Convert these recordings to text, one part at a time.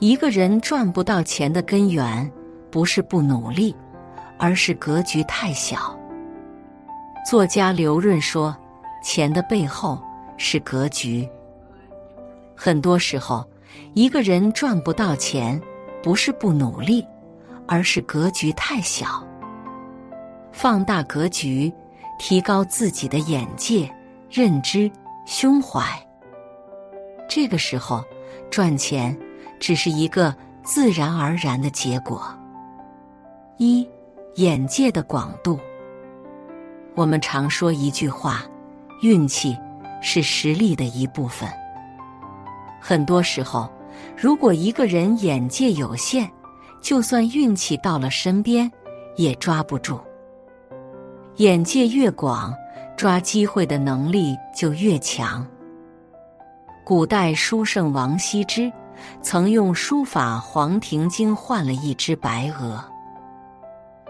一个人赚不到钱的根源，不是不努力，而是格局太小。作家刘润说：“钱的背后是格局。很多时候，一个人赚不到钱，不是不努力，而是格局太小。放大格局，提高自己的眼界、认知、胸怀。这个时候，赚钱只是一个自然而然的结果。一，眼界的广度。”我们常说一句话：“运气是实力的一部分。”很多时候，如果一个人眼界有限，就算运气到了身边，也抓不住。眼界越广，抓机会的能力就越强。古代书圣王羲之曾用书法《黄庭经》换了一只白鹅，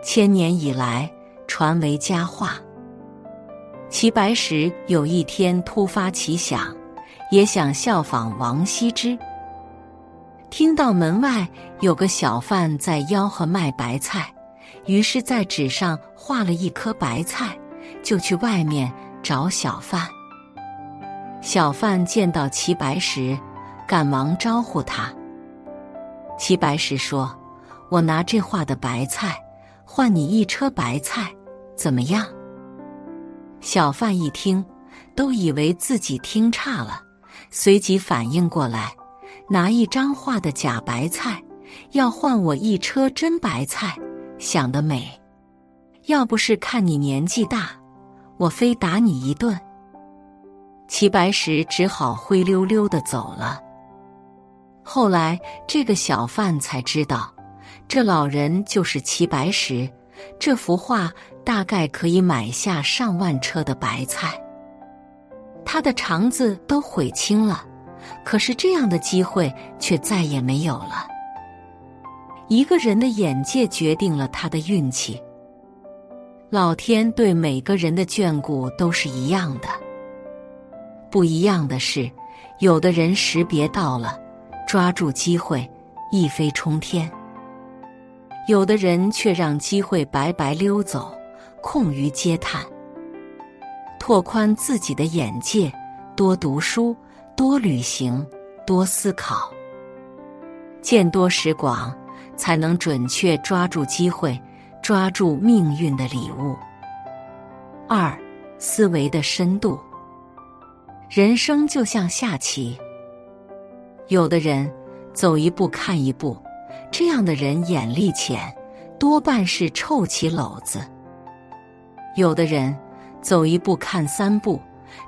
千年以来传为佳话。齐白石有一天突发奇想，也想效仿王羲之。听到门外有个小贩在吆喝卖白菜，于是，在纸上画了一颗白菜，就去外面找小贩。小贩见到齐白石，赶忙招呼他。齐白石说：“我拿这画的白菜换你一车白菜，怎么样？”小贩一听，都以为自己听差了，随即反应过来，拿一张画的假白菜，要换我一车真白菜，想得美！要不是看你年纪大，我非打你一顿。齐白石只好灰溜溜的走了。后来，这个小贩才知道，这老人就是齐白石。这幅画大概可以买下上万车的白菜，他的肠子都悔青了。可是这样的机会却再也没有了。一个人的眼界决定了他的运气。老天对每个人的眷顾都是一样的，不一样的是，有的人识别到了，抓住机会，一飞冲天。有的人却让机会白白溜走，空余嗟叹。拓宽自己的眼界，多读书，多旅行，多思考，见多识广，才能准确抓住机会，抓住命运的礼物。二，思维的深度。人生就像下棋，有的人走一步看一步。这样的人眼力浅，多半是臭棋篓子。有的人走一步看三步，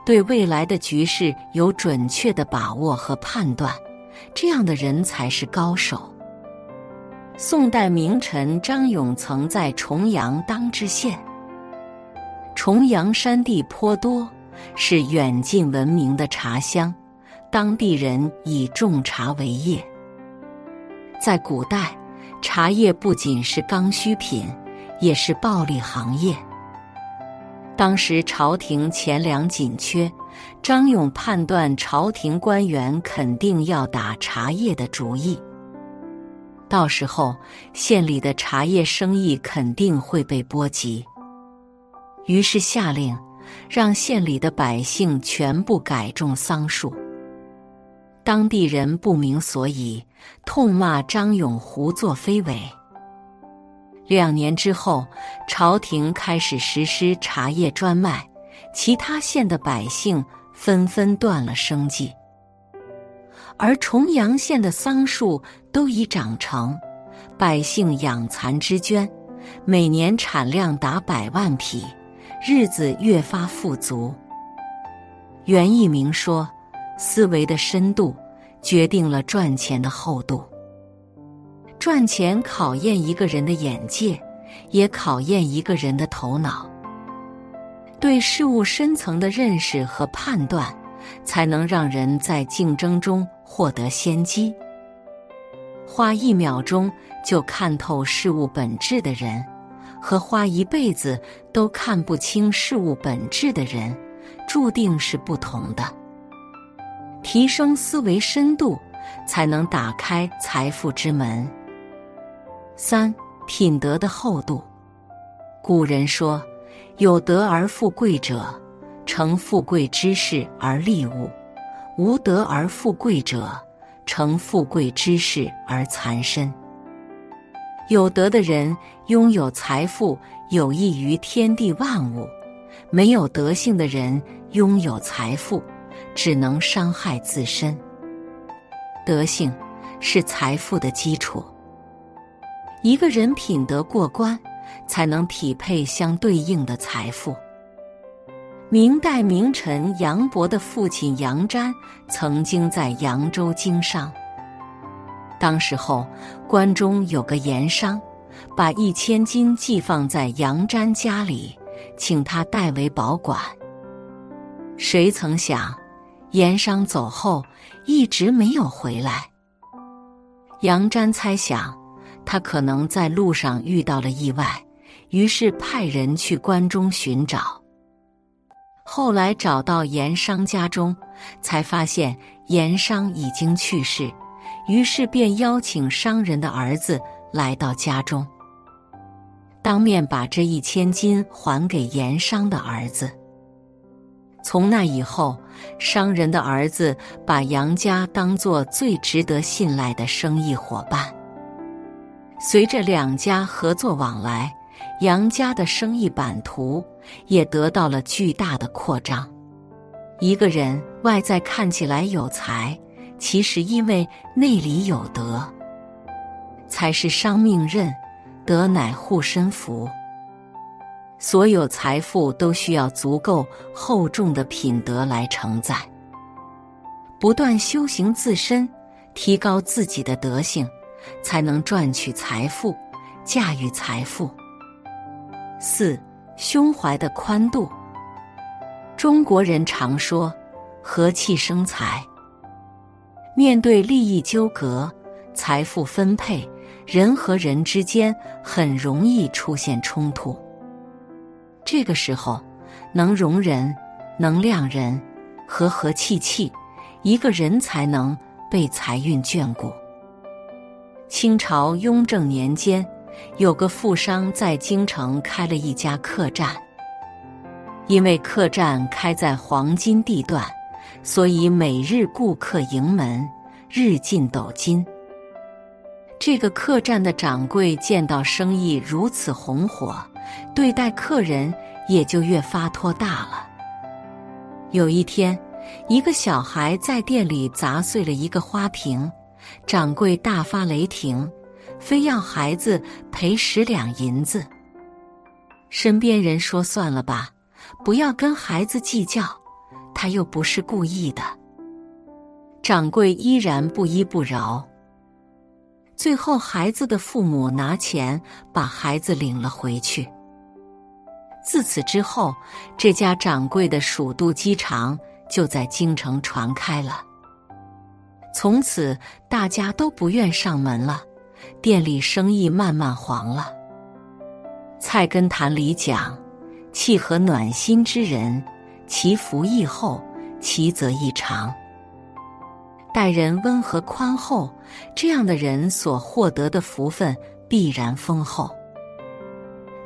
对未来的局势有准确的把握和判断，这样的人才是高手。宋代名臣张勇曾在重阳当知县。重阳山地颇多，是远近闻名的茶乡，当地人以种茶为业。在古代，茶叶不仅是刚需品，也是暴利行业。当时朝廷钱粮紧缺，张勇判断朝廷官员肯定要打茶叶的主意，到时候县里的茶叶生意肯定会被波及。于是下令，让县里的百姓全部改种桑树。当地人不明所以，痛骂张勇胡作非为。两年之后，朝廷开始实施茶叶专卖，其他县的百姓纷纷断了生计。而重阳县的桑树都已长成，百姓养蚕织绢，每年产量达百万匹，日子越发富足。袁义明说。思维的深度决定了赚钱的厚度。赚钱考验一个人的眼界，也考验一个人的头脑。对事物深层的认识和判断，才能让人在竞争中获得先机。花一秒钟就看透事物本质的人，和花一辈子都看不清事物本质的人，注定是不同的。提升思维深度，才能打开财富之门。三、品德的厚度。古人说：“有德而富贵者，成富贵之事而利物；无德而富贵者，成富贵之事而残身。”有德的人拥有财富，有益于天地万物；没有德性的人拥有财富，只能伤害自身。德性是财富的基础。一个人品德过关，才能匹配相对应的财富。明代名臣杨伯的父亲杨瞻曾经在扬州经商。当时候，关中有个盐商，把一千金寄放在杨瞻家里，请他代为保管。谁曾想，盐商走后一直没有回来。杨瞻猜想。他可能在路上遇到了意外，于是派人去关中寻找。后来找到盐商家中，才发现盐商已经去世，于是便邀请商人的儿子来到家中，当面把这一千金还给盐商的儿子。从那以后，商人的儿子把杨家当做最值得信赖的生意伙伴。随着两家合作往来，杨家的生意版图也得到了巨大的扩张。一个人外在看起来有才，其实因为内里有德。才是商命任，德乃护身符。所有财富都需要足够厚重的品德来承载。不断修行自身，提高自己的德性。才能赚取财富，驾驭财富。四、胸怀的宽度。中国人常说“和气生财”。面对利益纠葛、财富分配，人和人之间很容易出现冲突。这个时候，能容人、能谅人，和和气气，一个人才能被财运眷顾。清朝雍正年间，有个富商在京城开了一家客栈。因为客栈开在黄金地段，所以每日顾客盈门，日进斗金。这个客栈的掌柜见到生意如此红火，对待客人也就越发拖大了。有一天，一个小孩在店里砸碎了一个花瓶。掌柜大发雷霆，非要孩子赔十两银子。身边人说：“算了吧，不要跟孩子计较，他又不是故意的。”掌柜依然不依不饶。最后，孩子的父母拿钱把孩子领了回去。自此之后，这家掌柜的鼠肚鸡肠就在京城传开了。从此，大家都不愿上门了，店里生意慢慢黄了。《菜根谭》里讲：“契合暖心之人，其福亦厚，其泽亦长。”待人温和宽厚，这样的人所获得的福分必然丰厚。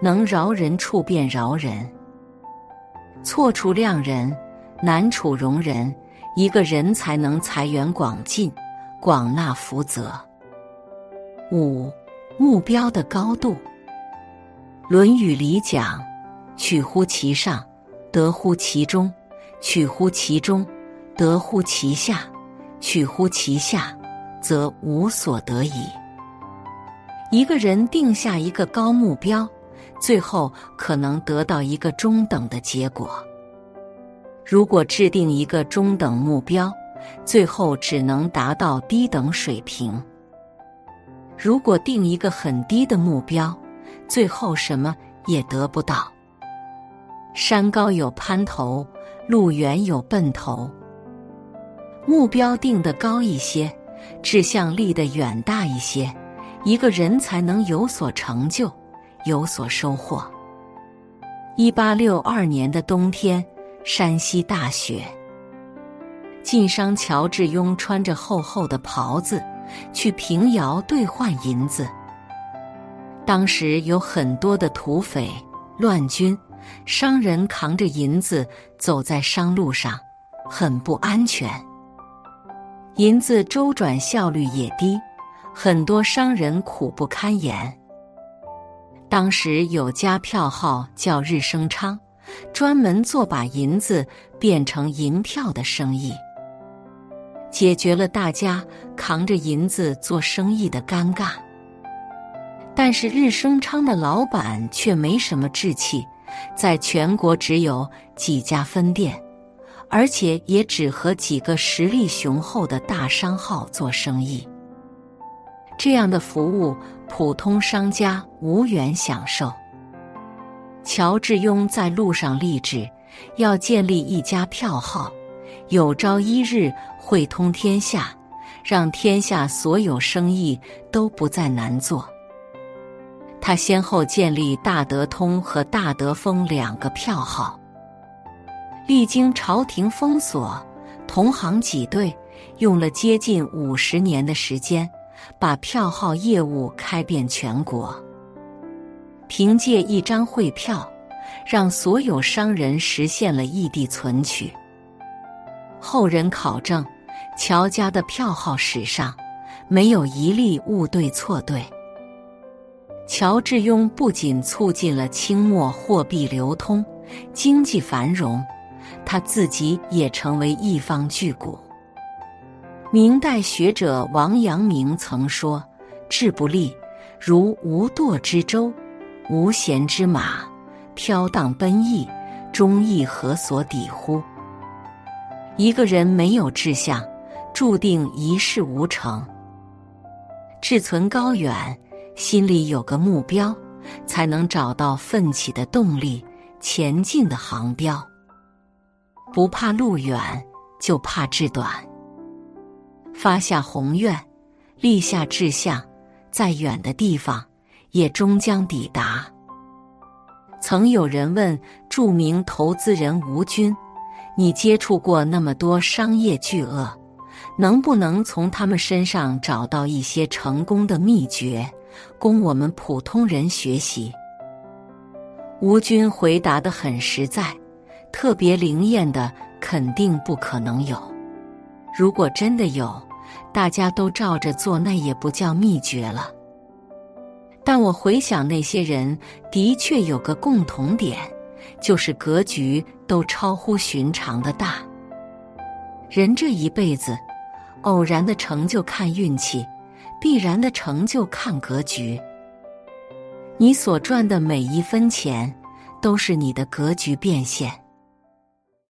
能饶人处便饶人，错处谅人，难处容人。一个人才能财源广进，广纳福泽。五、目标的高度。《论语》里讲：“取乎其上，得乎其中；取乎其中，得乎其下；取乎其下，则无所得矣。”一个人定下一个高目标，最后可能得到一个中等的结果。如果制定一个中等目标，最后只能达到低等水平；如果定一个很低的目标，最后什么也得不到。山高有攀头，路远有奔头。目标定得高一些，志向立得远大一些，一个人才能有所成就，有所收获。一八六二年的冬天。山西大雪，晋商乔致庸穿着厚厚的袍子去平遥兑换银子。当时有很多的土匪、乱军，商人扛着银子走在商路上，很不安全。银子周转效率也低，很多商人苦不堪言。当时有家票号叫日升昌，专门做把银子变成银票的生意，解决了大家扛着银子做生意的尴尬。但是日升昌的老板却没什么志气，在全国只有几家分店，而且也只和几个实力雄厚的大商号做生意。这样的服务，普通商家无缘享受。乔致庸在路上立志，要建立一家票号，有朝一日会通天下，让天下所有生意都不再难做。他先后建立大德通和大德丰两个票号，历经朝廷封锁、同行挤兑，用了接近五十年的时间，把票号业务开遍全国。凭借一张汇票，让所有商人实现了异地存取。后人考证，乔家的票号史上没有一例误对错对。乔致庸不仅促进了清末货币流通、经济繁荣，他自己也成为一方巨贾。明代学者王阳明曾说：“志不立，如无舵之舟，无弦之马，飘荡奔逸，忠义何所抵乎？”一个人没有志向，注定一事无成。志存高远。心里有个目标，才能找到奋起的动力，前进的航标。不怕路远，就怕志短。发下宏愿，立下志向，再远的地方也终将抵达。曾有人问著名投资人吴军：“你接触过那么多商业巨鳄，能不能从他们身上找到一些成功的秘诀？”供我们普通人学习。吴军回答的很实在，特别灵验的肯定不可能有。如果真的有，大家都照着做，那也不叫秘诀了。但我回想那些人，的确有个共同点，就是格局都超乎寻常的大。人这一辈子，偶然的成就看运气。必然的成就看格局，你所赚的每一分钱，都是你的格局变现。